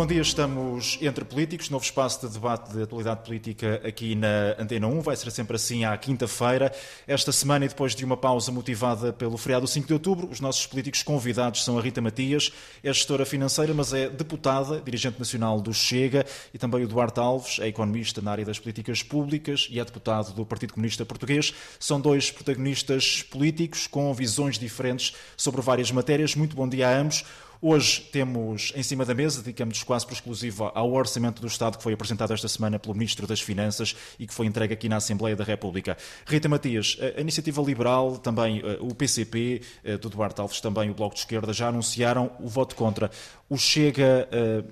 Bom dia, estamos entre políticos, novo espaço de debate de atualidade política aqui na Antena 1. Vai ser sempre assim à quinta-feira. Esta semana, e depois de uma pausa motivada pelo feriado 5 de outubro, os nossos políticos convidados são a Rita Matias, é gestora financeira, mas é deputada, dirigente nacional do Chega, e também o Duarte Alves, é economista na área das políticas públicas e é deputado do Partido Comunista Português. São dois protagonistas políticos com visões diferentes sobre várias matérias. Muito bom dia a ambos. Hoje temos em cima da mesa, dedicamos quase por exclusivo ao Orçamento do Estado que foi apresentado esta semana pelo Ministro das Finanças e que foi entregue aqui na Assembleia da República. Rita Matias, a Iniciativa Liberal, também o PCP, do Duarte Alves, também o Bloco de Esquerda, já anunciaram o voto contra. O Chega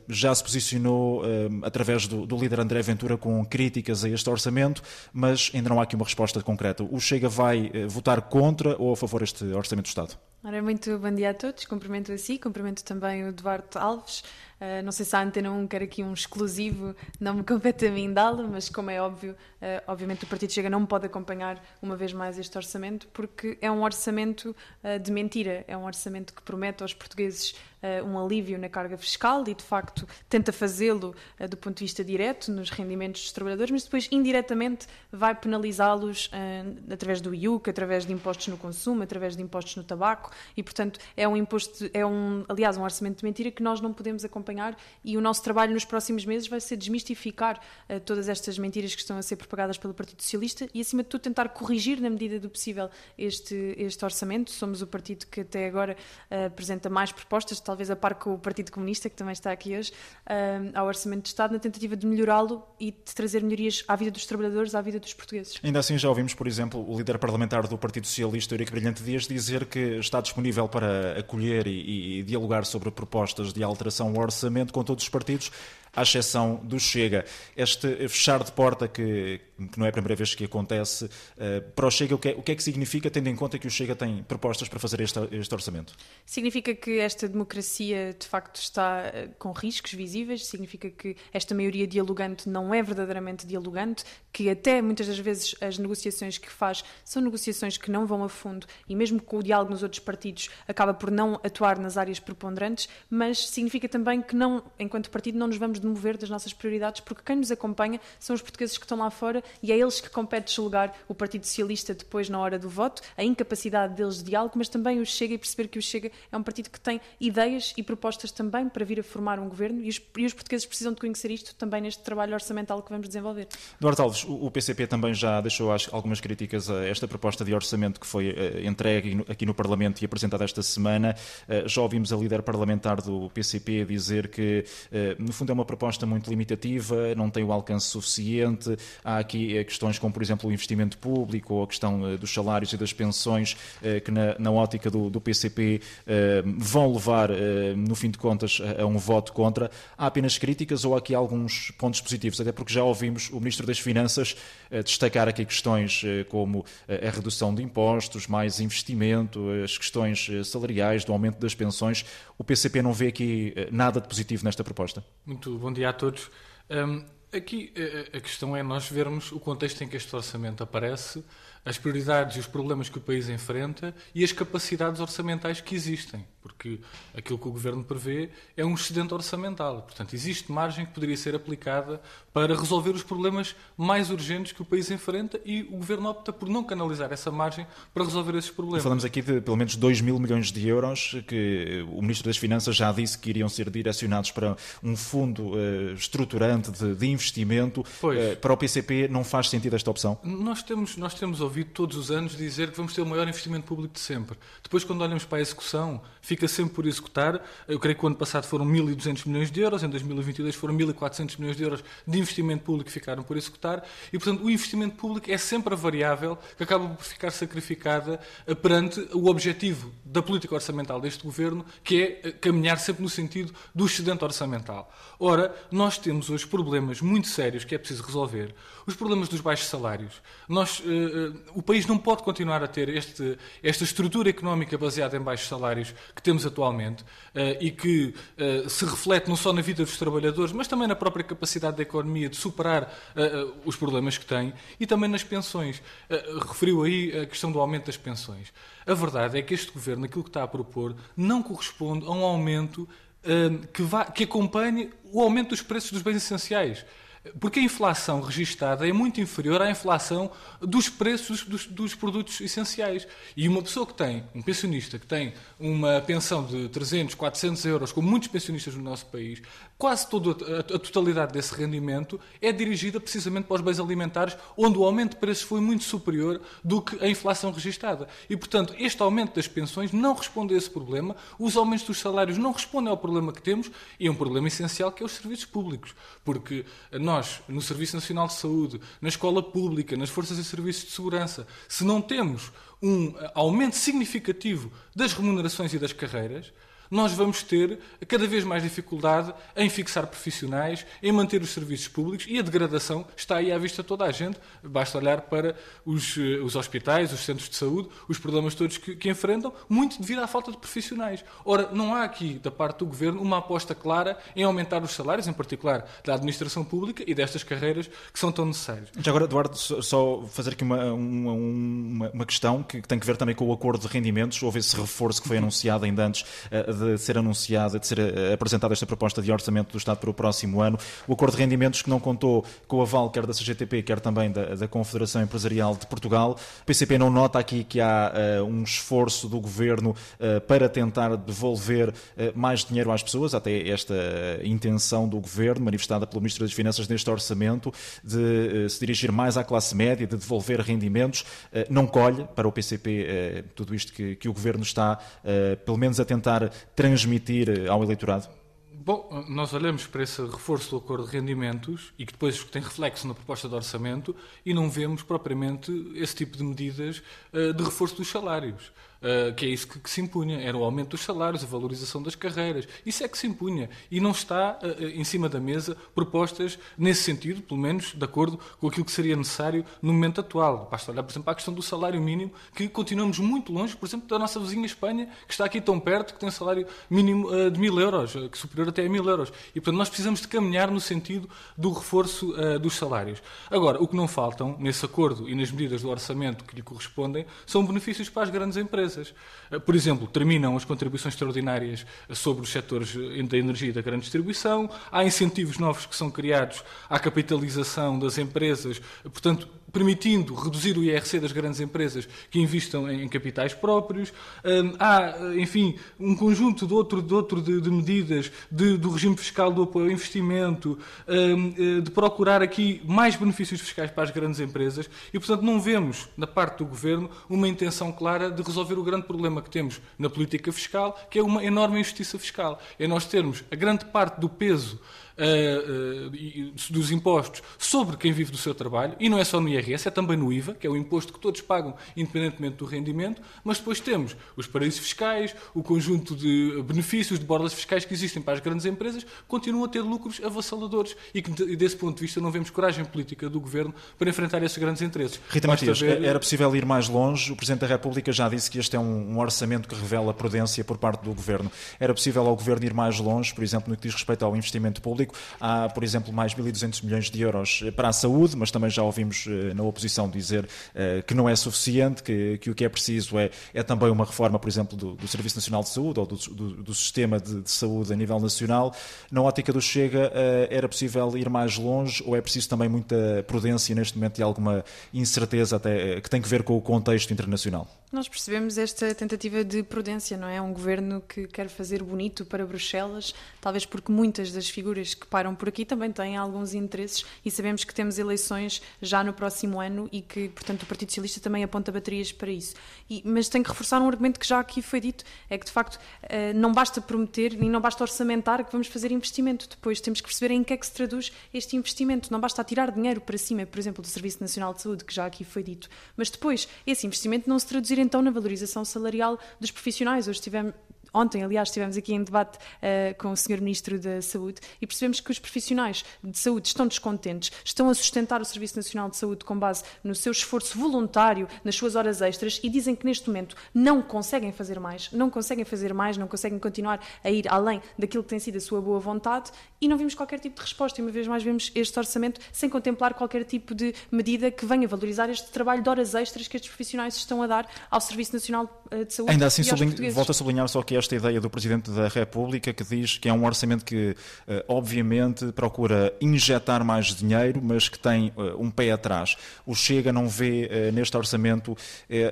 já se posicionou através do líder André Ventura com críticas a este orçamento, mas ainda não há aqui uma resposta concreta. O Chega vai votar contra ou a favor deste Orçamento do Estado? Ora, muito bom dia a todos, cumprimento a si, cumprimento também o Duarte Alves. Uh, não sei se a Antena 1 quer aqui um exclusivo, não me compete a mim dá-lo, mas como é óbvio, uh, obviamente o Partido Chega não pode acompanhar uma vez mais este orçamento, porque é um orçamento uh, de mentira, é um orçamento que promete aos portugueses um alívio na carga fiscal e de facto tenta fazê-lo do ponto de vista direto nos rendimentos dos trabalhadores, mas depois indiretamente vai penalizá-los através do IUC, através de impostos no consumo, através de impostos no tabaco e portanto é um imposto, é um, aliás, um orçamento de mentira que nós não podemos acompanhar acompanhar e o nosso trabalho nos próximos meses vai ser desmistificar uh, todas estas mentiras que estão a ser propagadas pelo Partido Socialista e, acima de tudo, tentar corrigir, na medida do possível, este, este orçamento. Somos o partido que até agora uh, apresenta mais propostas, talvez a par com o Partido Comunista, que também está aqui hoje, uh, ao Orçamento de Estado, na tentativa de melhorá-lo e de trazer melhorias à vida dos trabalhadores, à vida dos portugueses. Ainda assim, já ouvimos, por exemplo, o líder parlamentar do Partido Socialista, Eurico Brilhante Dias, dizer que está disponível para acolher e, e dialogar sobre propostas de alteração ao com todos os partidos, à exceção do Chega. Este fechar de porta, que, que não é a primeira vez que acontece, uh, para o Chega, o que, é, o que, é, que significa, tendo em conta que o Chega tem propostas para fazer este, este orçamento? Significa que esta democracia, de facto, está uh, com riscos visíveis, significa que esta maioria dialogante não é verdadeiramente dialogante, que até muitas das vezes as negociações que faz são negociações que não vão a fundo e mesmo com o diálogo nos outros partidos acaba por não atuar nas áreas preponderantes, mas significa também que não, enquanto partido, não nos vamos demover das nossas prioridades, porque quem nos acompanha são os portugueses que estão lá fora e é eles que compete julgar o Partido Socialista depois na hora do voto, a incapacidade deles de diálogo, mas também o Chega e perceber que o Chega é um partido que tem ideias e propostas também para vir a formar um governo e os, e os portugueses precisam de conhecer isto também neste trabalho orçamental que vamos desenvolver. Duarte Alves, o PCP também já deixou algumas críticas a esta proposta de orçamento que foi eh, entregue aqui no Parlamento e apresentada esta semana. Eh, já ouvimos a líder parlamentar do PCP dizer que, eh, no fundo, é uma proposta muito limitativa, não tem o alcance suficiente. Há aqui questões como, por exemplo, o investimento público ou a questão dos salários e das pensões que, na, na ótica do, do, PCP, vão levar, no fim de contas, a um voto contra. Há apenas críticas ou há aqui alguns pontos positivos? Até porque já ouvimos o Ministro das Finanças destacar aqui questões eh, como eh, a redução de impostos, mais investimento, as questões eh, salariais, do aumento das pensões. O PCP não vê aqui nada de positivo nesta proposta? Muito bom dia a todos. Um, aqui a questão é nós vermos o contexto em que este orçamento aparece, as prioridades e os problemas que o país enfrenta e as capacidades orçamentais que existem porque aquilo que o Governo prevê é um excedente orçamental. Portanto, existe margem que poderia ser aplicada para resolver os problemas mais urgentes que o país enfrenta e o Governo opta por não canalizar essa margem para resolver esses problemas. Falamos aqui de pelo menos 2 mil milhões de euros que o Ministro das Finanças já disse que iriam ser direcionados para um fundo uh, estruturante de, de investimento. Uh, para o PCP não faz sentido esta opção? Nós temos, nós temos ouvido todos os anos dizer que vamos ter o maior investimento público de sempre. Depois, quando olhamos para a execução, fica fica sempre por executar. Eu creio que o ano passado foram 1.200 milhões de euros, em 2022 foram 1.400 milhões de euros de investimento público que ficaram por executar. E, portanto, o investimento público é sempre a variável que acaba por ficar sacrificada eh, perante o objetivo da política orçamental deste governo, que é eh, caminhar sempre no sentido do excedente orçamental. Ora, nós temos hoje problemas muito sérios que é preciso resolver. Os problemas dos baixos salários. Nós, uh, o país não pode continuar a ter este, esta estrutura económica baseada em baixos salários que temos atualmente uh, e que uh, se reflete não só na vida dos trabalhadores, mas também na própria capacidade da economia de superar uh, os problemas que tem e também nas pensões. referiu aí a questão do aumento das pensões. A verdade é que este governo, aquilo que está a propor, não corresponde a um aumento que, vá, que acompanhe o aumento dos preços dos bens essenciais. Porque a inflação registada é muito inferior à inflação dos preços dos, dos, produtos essenciais. E uma pessoa que tem, um pensionista que tem uma pensão de 300, 400 euros, como muitos pensionistas no nosso país, quase toda a, totalidade desse rendimento é dirigida precisamente para os bens alimentares, onde o aumento de preços foi muito superior do que a inflação registada. E, portanto, este aumento das pensões não responde a esse problema, os aumentos dos salários não respondem ao problema que temos, e é um problema essencial que é os serviços públicos. Porque nós, no Serviço Nacional de Saúde, na escola pública, nas forças e serviços de segurança, se não temos um aumento significativo das remunerações e das carreiras, nós vamos ter cada vez mais dificuldade em fixar profissionais, em manter os serviços públicos e a degradação está aí à vista de toda a gente. Basta olhar para os, eh, os hospitais, os centros de saúde, os problemas todos que, que, enfrentam, muito devido à falta de profissionais. Ora, não há aqui, da parte do Governo, uma aposta clara em aumentar os salários, em particular da administração pública e destas carreiras que são tão necessárias. Já agora, Eduardo, só fazer aqui uma, uma, uma, uma questão que tem que ver também com o acordo de rendimentos. Houve esse reforço que foi anunciado ainda antes uh, de ser anunciada, de ser eh, apresentada esta proposta de orçamento do Estado para o próximo ano, o acordo de rendimentos que não contou com o aval quer da CGTP, quer também da, da Confederação Empresarial de Portugal. O PCP não nota aqui que há uh, um esforço do Governo uh, para tentar devolver uh, mais dinheiro às pessoas, até esta intenção do Governo, manifestada pelo Ministro das Finanças neste orçamento, de se dirigir mais à classe média, de devolver rendimentos, não colhe para o PCP tudo isto que, que o Governo está, pelo menos, a tentar transmitir eh, ao eleitorado? Bom, nós olhamos para esse reforço do acordo de rendimentos e que depois tem reflexo na proposta de orçamento e não vemos propriamente esse tipo de medidas uh, de reforço dos salários. Uh, que é isso que, que, se impunha. Era o aumento dos salários, a valorização das carreiras. Isso é que se impunha. E não está uh, em cima da mesa propostas nesse sentido, pelo menos de acordo com aquilo que seria necessário no momento atual. Basta olhar, por exemplo, para a questão do salário mínimo, que continuamos muito longe, por exemplo, da nossa vizinha Espanha, que está aqui tão perto, que tem um salário mínimo uh, de mil euros, que superior até a mil euros. E, portanto, nós precisamos de caminhar no sentido do reforço dos salários. Agora, o que não faltam nesse acordo e nas medidas do orçamento que lhe correspondem são benefícios para as grandes empresas empresas. Eh, por exemplo, terminam as contribuições extraordinárias sobre os setores eh, da energia e da grande distribuição, há incentivos novos que são criados à capitalização das empresas, portanto, permitindo reduzir o IRC das grandes empresas que investam em capitais próprios. Hum, há, enfim, um conjunto de outro de, outro de, de medidas de, do regime fiscal do apoio ao investimento, hum, eh, de procurar aqui mais benefícios fiscais para as grandes empresas e, portanto, não vemos, da parte do Governo, uma intenção clara de resolver o grande problema que temos na política fiscal, que é uma enorme injustiça fiscal. É nós termos a grande parte do peso uh, dos impostos sobre quem vive do seu trabalho, e não é só no IRS, é também no IVA, que é o imposto que todos pagam independentemente do rendimento, mas depois temos os paraísos fiscais, o conjunto de benefícios, de bordas fiscais que existem para as grandes empresas, continuam a ter lucros avassaladores e que, desse ponto de vista, não vemos coragem política do Governo para enfrentar esses grandes interesses. Rita Basta Matias, ver... era possível ir mais longe? O Presidente da República já disse que este é um orçamento que revela prudência por parte do Governo. Era possível ao Governo ir mais longe, por exemplo, no que diz respeito ao investimento público? Público. Há, por exemplo, mais 1.200 milhões de euros eh, para a saúde, mas também já ouvimos eh, na oposição dizer uh, que não é suficiente, que, que o que é preciso é, é também uma reforma, por exemplo, do, do Serviço Nacional de Saúde ou do, do, do sistema de, de, saúde a nível nacional. Na ótica do Chega, uh, era possível ir mais longe ou é preciso também muita prudência neste momento e alguma incerteza até que tem que ver com o contexto internacional? Nós percebemos esta tentativa de prudência, não é? Um governo que quer fazer bonito para Bruxelas, talvez porque muitas das figuras que param por aqui também têm alguns interesses e sabemos que temos eleições já no próximo ano e que, portanto, o Partido Socialista também aponta baterias para isso. E, mas tenho que reforçar um argumento que já aqui foi dito, é que de facto eh, não basta prometer e não basta orçamentar que vamos fazer investimento. Depois temos que perceber em que é que se traduz este investimento. Não basta tirar dinheiro para cima, por exemplo, do Serviço Nacional de Saúde, que já aqui foi dito, mas depois esse investimento não se traduzir então na valorização salarial dos profissionais. Hoje tivemos, Ontem, aliás, estivemos aqui em debate uh, com o Sr. Ministro da Saúde e percebemos que os profissionais de saúde estão descontentes, estão a sustentar o Serviço Nacional de Saúde com base no seu esforço voluntário, nas suas horas extras e dizem que neste momento não conseguem fazer mais, não conseguem fazer mais, não conseguem continuar a ir além daquilo que tem sido a sua boa vontade e não vimos qualquer tipo de resposta. E uma vez mais vemos este orçamento sem contemplar qualquer tipo de medida que venha valorizar este trabalho de horas extras que estes profissionais estão a dar ao Serviço Nacional uh, de saúde. Ainda assim, volto a sublinhar só que esta ideia do Presidente da República que diz que é um orçamento que, uh, obviamente, procura injetar mais dinheiro, mas que tem uh, um pé atrás. O Chega não vê neste orçamento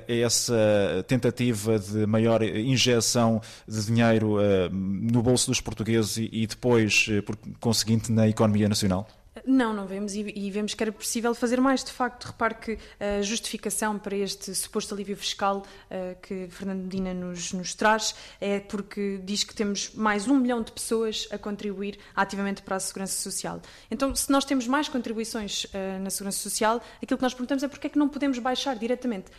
essa tentativa de maior injeção de dinheiro no bolso dos portugueses e, e depois, por conseguinte, na economia nacional? Não, não vemos e, e, vemos que era possível fazer mais. De facto, repare que a justificação para este suposto alívio fiscal uh, que Fernando Medina nos, nos, traz é porque diz que temos mais um milhão de pessoas a contribuir ativamente para a Segurança Social. Então, se nós temos mais contribuições uh, na Segurança Social, aquilo que nós perguntamos é porque é que não podemos baixar diretamente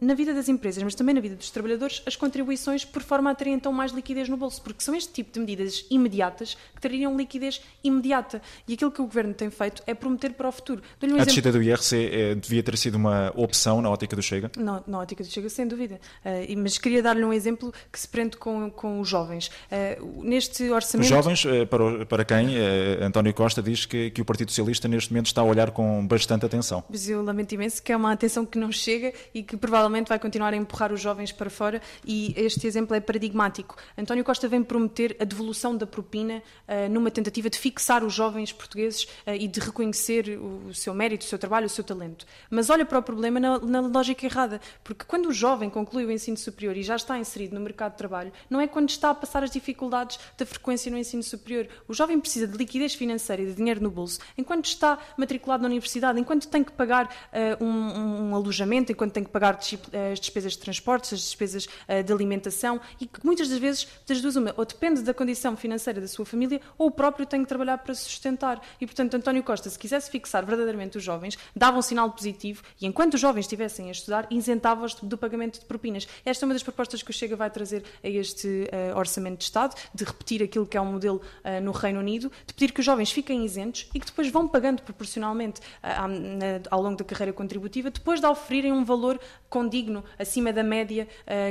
na vida das empresas, mas também na vida dos trabalhadores, as contribuições por forma a terem então mais liquidez no bolso, porque são este tipo de medidas imediatas que trariam liquidez imediata. E aquilo que o Governo tem feito é prometer para o futuro. Um a descida do IRC é, devia ter sido uma opção na ótica do Chega? Não, na ótica do Chega, sem dúvida. Uh, mas queria dar-lhe um exemplo que se prende com, com os jovens. Uh, neste orçamento... Os jovens, uh, para, para quem António Costa diz que, que o Partido Socialista neste momento está a olhar com bastante atenção. Mas eu lamento imenso que é uma atenção que não chega e que provavelmente vai continuar a empurrar os jovens para fora e este exemplo é paradigmático. António Costa vem prometer a devolução da propina numa tentativa de fixar os jovens portugueses e de reconhecer o seu mérito, o seu trabalho, o seu talento. Mas olha para o problema na, na, lógica errada, porque quando o jovem conclui o ensino superior e já está inserido no mercado de trabalho, não é quando está a passar as dificuldades da frequência no ensino superior. O jovem precisa de liquidez financeira e de dinheiro no bolso enquanto está matriculado na universidade, enquanto tem que pagar uh, um, um, alojamento, enquanto tem que pagar eh, as despesas de transportes, as despesas uh, de alimentação e que muitas das vezes, das duas uma, ou depende da condição financeira da sua família ou o próprio tem que trabalhar para sustentar. E, portanto, António António Costa, se quisesse fixar verdadeiramente os jovens, dava um sinal positivo e, enquanto os jovens estivessem a estudar, isentava-os do pagamento de propinas. Esta é uma das propostas que o Chega vai trazer a este uh, Orçamento de Estado, de repetir aquilo que é um modelo uh, no Reino Unido, de pedir que os jovens fiquem isentos e que depois vão pagando proporcionalmente uh, na, ao longo da carreira contributiva, depois de oferirem um valor condigno, acima da média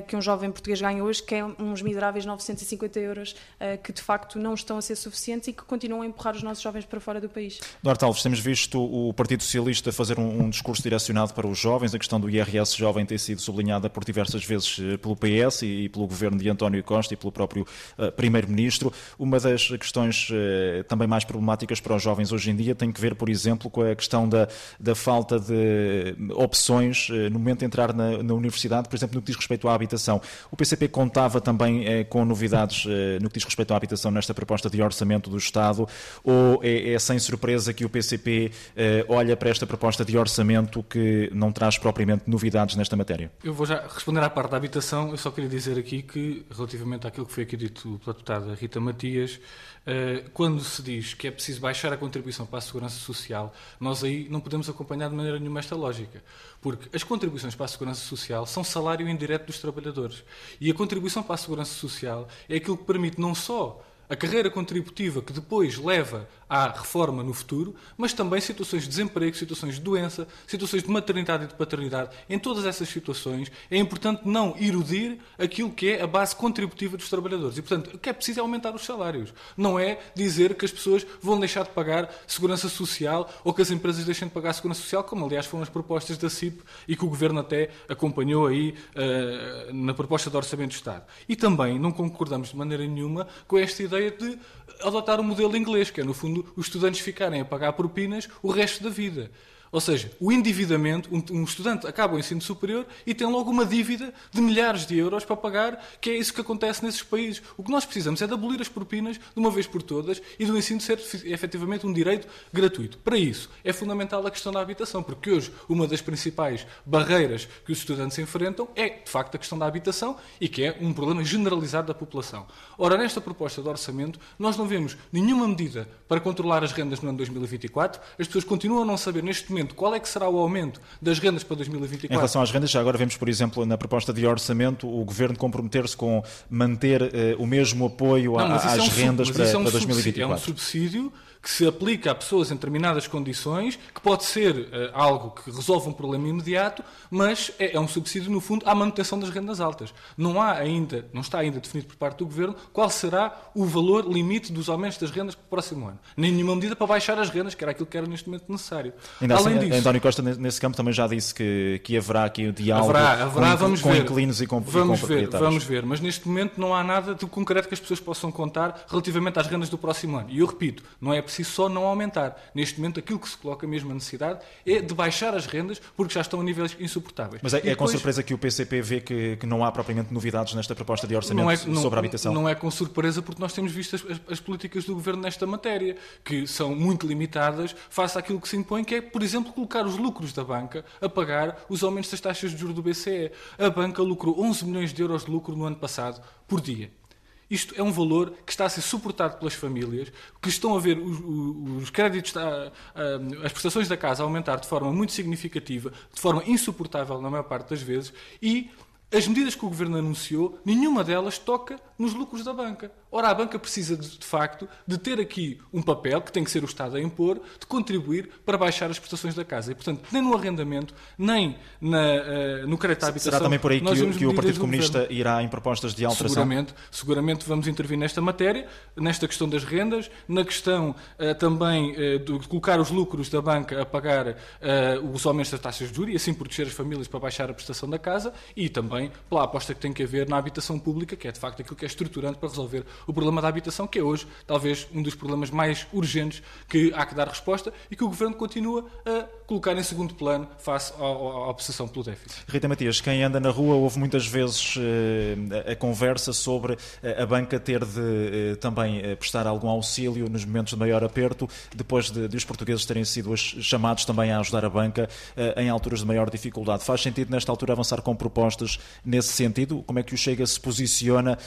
que um jovem português ganha hoje, que é uns miseráveis 950 euros, que de facto não estão a ser suficientes e que continuam a empurrar os nossos jovens para fora do país. Duarte Alves, temos visto o Partido Socialista fazer um, um, discurso direcionado para os jovens. A questão do IRS jovem tem sido sublinhada por diversas vezes eh, pelo PS e, pelo governo de António Costa e pelo próprio uh, Primeiro-Ministro. Uma das questões uh, também mais problemáticas para os jovens hoje em dia tem que ver, por exemplo, com a questão da, da falta de opções uh, no momento de entrar na, na, universidade, por exemplo, no que diz respeito à habitação. O PCP contava também com novidades no que diz respeito à habitação nesta proposta de orçamento do Estado ou é, é sem surpresa certeza que o PCP eh, olha para esta proposta de orçamento que não traz propriamente novidades nesta matéria. Eu vou já responder à parte da habitação. Eu só queria dizer aqui que, relativamente àquilo que foi aqui dito pela deputada Rita Matias, eh, quando se diz que é preciso baixar a contribuição para a segurança social, nós aí não podemos acompanhar de maneira nenhuma esta lógica. Porque as contribuições para a segurança social são salário indireto dos trabalhadores. E a contribuição para a segurança social é aquilo que permite não só a carreira contributiva que depois leva à reforma no futuro, mas também situações de desemprego, situações de doença, situações de maternidade e de paternidade. Em todas essas situações é importante não erudir aquilo que é a base contributiva dos trabalhadores. E, portanto, o que é preciso é aumentar os salários. Não é dizer que as pessoas vão deixar de pagar segurança social ou que as empresas deixem de pagar segurança social, como aliás foram as propostas da CIP e que o Governo até acompanhou aí uh, na proposta de Orçamento de Estado. E também não concordamos de maneira nenhuma com esta ideia de adotar o modelo inglês, que é, no fundo, os estudantes ficarem a pagar propinas o resto da vida. Ou seja, o endividamento, um, estudante acaba o ensino superior e tem logo uma dívida de milhares de euros para pagar, que é isso que acontece nesses países. O que nós precisamos é de abolir as propinas de uma vez por todas e do ensino ser efetivamente um direito gratuito. Para isso, é fundamental a questão da habitação, porque hoje uma das principais barreiras que os estudantes enfrentam é, de facto, a questão da habitação e que é um problema generalizado da população. Ora, nesta proposta de orçamento, nós não vemos nenhuma medida para controlar as rendas no ano 2024. As pessoas continuam a não saber neste momento qual é que será o aumento das rendas para 2024. Em relação às rendas, já agora vemos, por exemplo, na proposta de orçamento, o Governo comprometer-se com manter uh, o mesmo apoio não, às é um rendas para, é um para 2024. É um subsídio que se aplica a pessoas em determinadas condições, que pode ser uh, algo que resolve um problema imediato, mas é, é, um subsídio, no fundo, à manutenção das rendas altas. Não há ainda, não está ainda definido por parte do Governo qual será o valor limite dos aumentos das rendas para o próximo ano. Nem nenhuma medida para baixar as rendas, que era aquilo que era neste momento necessário. Ainda assim, assim, disso, António Costa, nesse campo, também já disse que, que haverá aqui o diálogo haverá, haverá, com, vamos com ver. inquilinos e com, vamos e com ver, Vamos ver, mas neste momento não há nada de concreto que as pessoas possam contar relativamente às rendas do próximo ano. E eu repito, não é preciso só não aumentar. Neste momento, aquilo que se coloca mesmo a necessidade é de baixar as rendas porque já estão a níveis insuportáveis. Mas é, depois, é com surpresa que o PCP vê que, que, não há propriamente novidades nesta proposta de orçamento é, não, sobre a habitação? Não é com surpresa porque nós temos visto as, as, as, políticas do governo nesta matéria, que são muito limitadas face àquilo que se impõe, que é, por exemplo, colocar os lucros da banca a pagar os aumentos das taxas de juros do BCE. A banca lucrou 11 milhões de euros de lucro no ano passado por dia. Isto é um valor que está a ser suportado pelas famílias, que estão a ver os, os créditos, as prestações da casa aumentar de forma muito significativa, de forma insuportável na maior parte das vezes, e as medidas que o Governo anunciou, nenhuma delas toca nos lucros da banca. Ora, a banca precisa, de, de, facto, de ter aqui um papel, que tem que ser o Estado a impor, de contribuir para baixar as prestações da casa. E, portanto, nem no arrendamento, nem na, uh, no crédito à habitação... Será também por aí que, o, que o Partido Comunista irá em propostas de alteração? Seguramente, seguramente vamos intervir nesta matéria, nesta questão das rendas, na questão uh, também uh, de colocar os lucros da banca a pagar os aumentos das taxas de juros e assim proteger as famílias para baixar a prestação da casa e também pela aposta que tem que haver na habitação pública, que é, de facto, aquilo que é estruturante para resolver o problema da habitação, que é hoje talvez um dos problemas mais urgentes que há que dar resposta e que o Governo continua a colocar em segundo plano face à, à obsessão pelo déficit. Rita Matias, quem anda na rua ouve muitas vezes uh, a conversa sobre uh, a banca ter de uh, também prestar algum auxílio nos momentos de maior aperto, depois de, de os portugueses terem sido chamados também a ajudar a banca em alturas de maior dificuldade. Faz sentido nesta altura avançar com propostas nesse sentido? Como é que o Chega se posiciona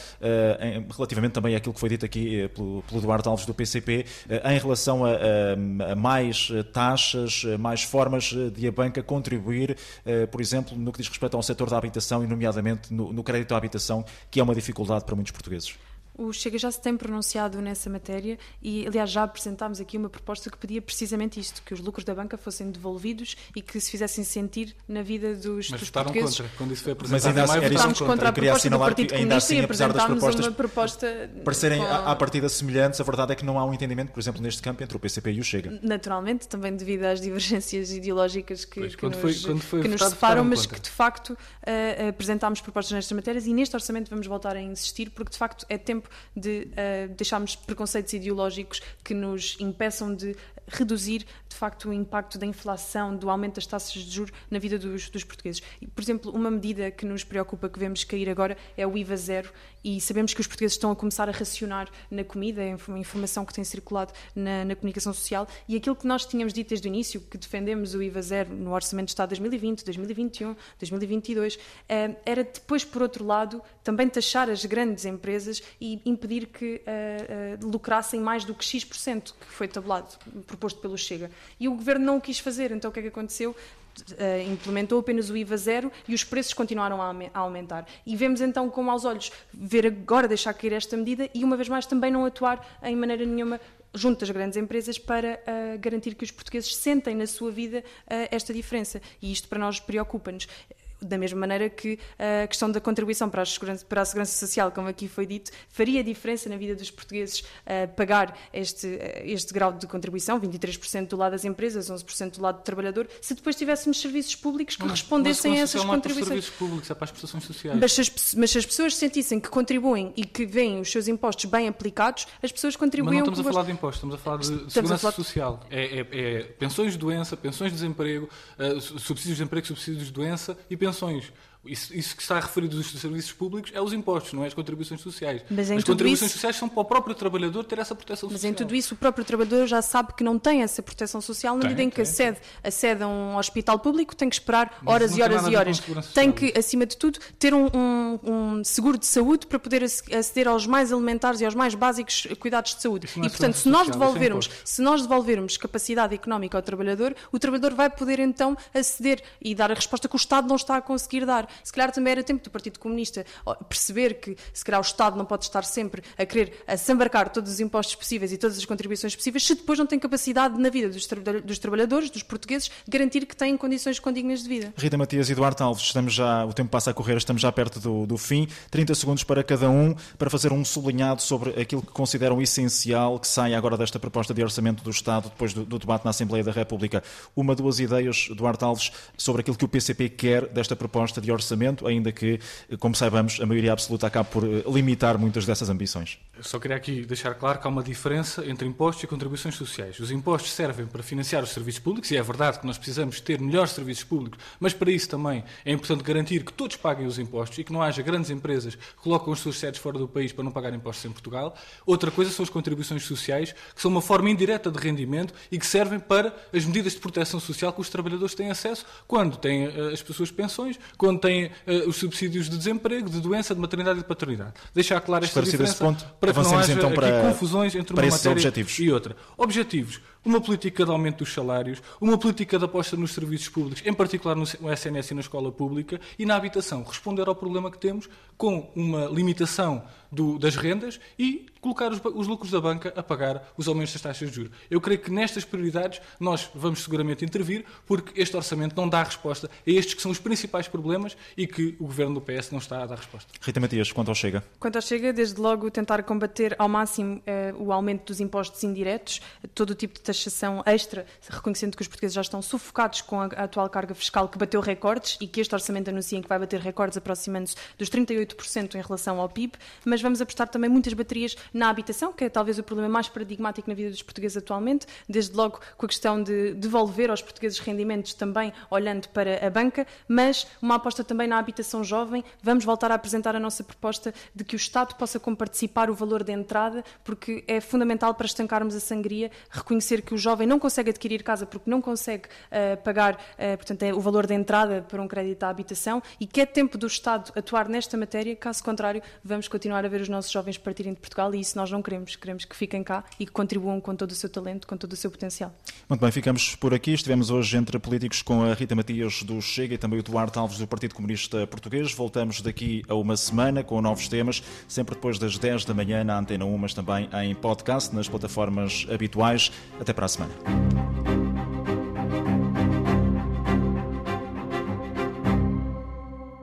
em, relativamente também àquilo que foi dito aqui pelo, pelo Duarte Alves do PCP, em relação a, a, a mais taxas, mais formas eh, de a banca contribuir, eh, por exemplo, no que diz respeito ao setor da habitação e, nomeadamente, no crédito à habitação, que é uma dificuldade para muitos portugueses? O Chega já se tem pronunciado nessa matéria e, aliás, já apresentámos aqui uma proposta que pedia precisamente isto, que os lucros da banca fossem devolvidos e que se fizessem sentir na vida dos, Mas dos votaram portugues. contra, quando isso foi apresentado. Mas ainda assim, era votámos contra a proposta do Partido Comunista assim, e apresentámos uma proposta... Parecerem com... à partida semelhantes, a verdade é que não há um entendimento, por exemplo, neste campo, entre o PCP e o Chega. Naturalmente, também devido às divergências ideológicas que, pois, que quando nos, foi, quando foi que votado, nos separam, mas contra. que, de facto, uh, apresentámos propostas nestas matérias e neste orçamento vamos voltar a insistir, porque, de facto, é tempo de... Uh, deixarmos preconceitos ideológicos que nos impeçam de reduzir, de facto, o impacto da inflação, do aumento das taxas de juros na vida dos, dos portugueses. Por exemplo, uma medida que nos preocupa, que vemos cair agora, é o IVA zero e sabemos que os portugueses estão a começar a racionar na comida, é uma informação que tem circulado na, na, comunicação social, e aquilo que nós tínhamos dito desde o início, que defendemos o IVA zero no Orçamento de Estado 2020, 2021, 2022, era depois, por outro lado, também taxar as grandes empresas e impedir que uh, uh, lucrassem mais do que X%, que foi tabulado, proposto pelo Chega. E o Governo não o quis fazer, então o que é que aconteceu? Uh, implementou apenas o IVA zero e os preços continuaram a, a, aumentar. E vemos então como aos olhos ver agora deixar cair esta medida e uma vez mais também não atuar em maneira nenhuma junto das grandes empresas para uh, garantir que os portugueses sentem na sua vida uh, esta diferença. E isto para nós preocupa-nos da mesma maneira que a questão da contribuição para a segurança, para a segurança social, como aqui foi dito, faria diferença na vida dos portugueses uh, pagar este, este grau de contribuição, 23% do lado das empresas, 11% do lado do trabalhador, se depois tivéssemos serviços públicos que não, respondessem a essas contribuições. Os serviços públicos, é para as prestações sociais. Mas se, as, mas se as pessoas sentissem que contribuem e que veem os seus impostos bem aplicados, as pessoas contribuem... Mas não estamos a falar de impostos, estamos a falar de estamos segurança falar... social. É, é, é, pensões de doença, pensões de desemprego, uh, subsídios de emprego, subsídios de doença e pensões intenções isso, isso, que está referido dos serviços públicos é os impostos, não é as contribuições sociais. Mas as contribuições isso... sociais são para o próprio trabalhador ter essa proteção Mas social. Mas em tudo isso o próprio trabalhador já sabe que não tem essa proteção social na medida em que acede, acede a um hospital público, tem que esperar Mas horas e horas e horas. Tem que, acima de tudo, ter um, um, um, seguro de saúde para poder aceder aos mais elementares e aos mais básicos cuidados de saúde. É e portanto, se nós é devolvermos, se nós devolvermos capacidade económica ao trabalhador, o trabalhador vai poder então aceder e dar a resposta que o Estado não está a conseguir dar. Se calhar também era tempo do Partido Comunista perceber que, se calhar, o Estado não pode estar sempre a querer desembarcar todos os impostos possíveis e todas as contribuições possíveis, se depois não tem capacidade na vida dos, tra dos trabalhadores, dos portugueses, de garantir que têm condições condignas de vida. Rita Matias e Eduardo Alves, estamos já, o tempo passa a correr, estamos já perto do, do fim. 30 segundos para cada um para fazer um sublinhado sobre aquilo que consideram essencial que saia agora desta proposta de orçamento do Estado depois do, do debate na Assembleia da República. Uma, duas ideias, Eduardo Alves, sobre aquilo que o PCP quer desta proposta de orçamento, ainda que, como saibamos, a maioria absoluta acaba por eh, limitar muitas dessas ambições. Eu só queria aqui deixar claro que há uma diferença entre impostos e contribuições sociais. Os impostos servem para financiar os serviços públicos, e é verdade que nós precisamos ter melhores serviços públicos, mas para isso também é importante garantir que todos paguem os impostos e que não haja grandes empresas que colocam os seus sedes fora do país para não pagar impostos em Portugal. Outra coisa são as contribuições sociais, que são uma forma indireta de rendimento e que servem para as medidas de proteção social que os trabalhadores têm acesso quando têm uh, as suas pensões, quando têm uh, os subsídios de desemprego, de doença, de maternidade e de paternidade. Deixar claro esta diferença ponto, para que não haja então para, confusões entre uma matéria objetivos. e outra. Objetivos uma política de aumento dos salários, uma política de aposta nos serviços públicos, em particular no SNS e na escola pública, e na habitação. Responder ao problema que temos com uma limitação do, das rendas e colocar os, os, lucros da banca a pagar os aumentos das taxas de juros. Eu creio que nestas prioridades nós vamos seguramente intervir, porque este orçamento não dá resposta a estes que são os principais problemas e que o governo do PS não está a dar resposta. Rita Matias, quanto ao Chega? Quanto ao Chega, desde logo tentar combater ao máximo eh, o aumento dos impostos indiretos, todo o tipo de taxação extra, reconhecendo que os portugueses já estão sufocados com a, atual carga fiscal que bateu recordes e que este orçamento anuncia que vai bater recordes aproximando-se dos 38% em relação ao PIB, mas vamos apostar também muitas baterias na habitação, que é talvez o problema mais paradigmático na vida dos portugueses atualmente, desde logo com a questão de devolver aos portugueses rendimentos também olhando para a banca, mas uma aposta também na habitação jovem. Vamos voltar a apresentar a nossa proposta de que o Estado possa comparticipar o valor de entrada, porque é fundamental para estancarmos a sangria, reconhecer que o jovem não consegue adquirir casa porque não consegue uh, pagar, uh, portanto, é o valor de entrada para um crédito à habitação e que é tempo do Estado atuar nesta matéria, caso contrário, vamos continuar a ver os nossos jovens partirem de Portugal e isso nós não queremos. Queremos que fiquem cá e que contribuam com todo o seu talento, com todo o seu potencial. Muito bem, ficamos por aqui. Estivemos hoje entre políticos com a Rita Matias do Chega e também o Duarte Alves do Partido Comunista Português. Voltamos daqui a uma semana com novos temas, sempre depois das 10 da manhã na Antena 1, mas também em podcast, nas plataformas habituais até para a semana.